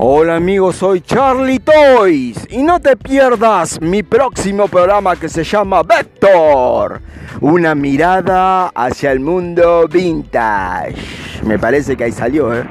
Hola amigos, soy Charlie Toys y no te pierdas mi próximo programa que se llama Vector, una mirada hacia el mundo vintage. Me parece que ahí salió, ¿eh?